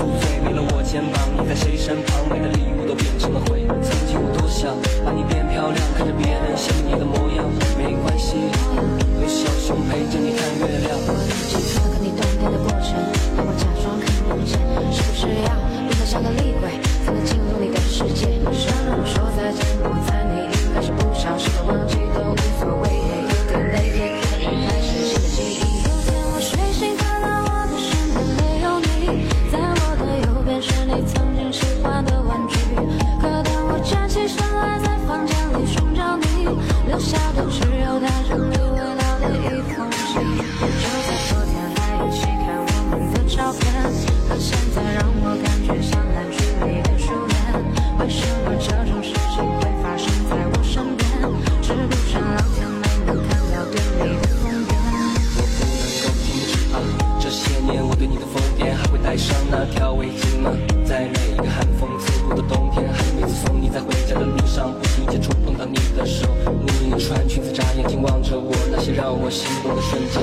宿醉，没了我肩膀，你在谁身旁？每个礼物都变成了灰。曾经我多。带着你味道的一封就在昨天还一起看我们的照片可现在让我感觉像烂剧里的主演为什么这种事情会发生在我身边是不是老天没能看到对你的疯癫我不能够停止啊这些年我对你的疯癫还会带上那条围巾吗我，那些让我心动的瞬间。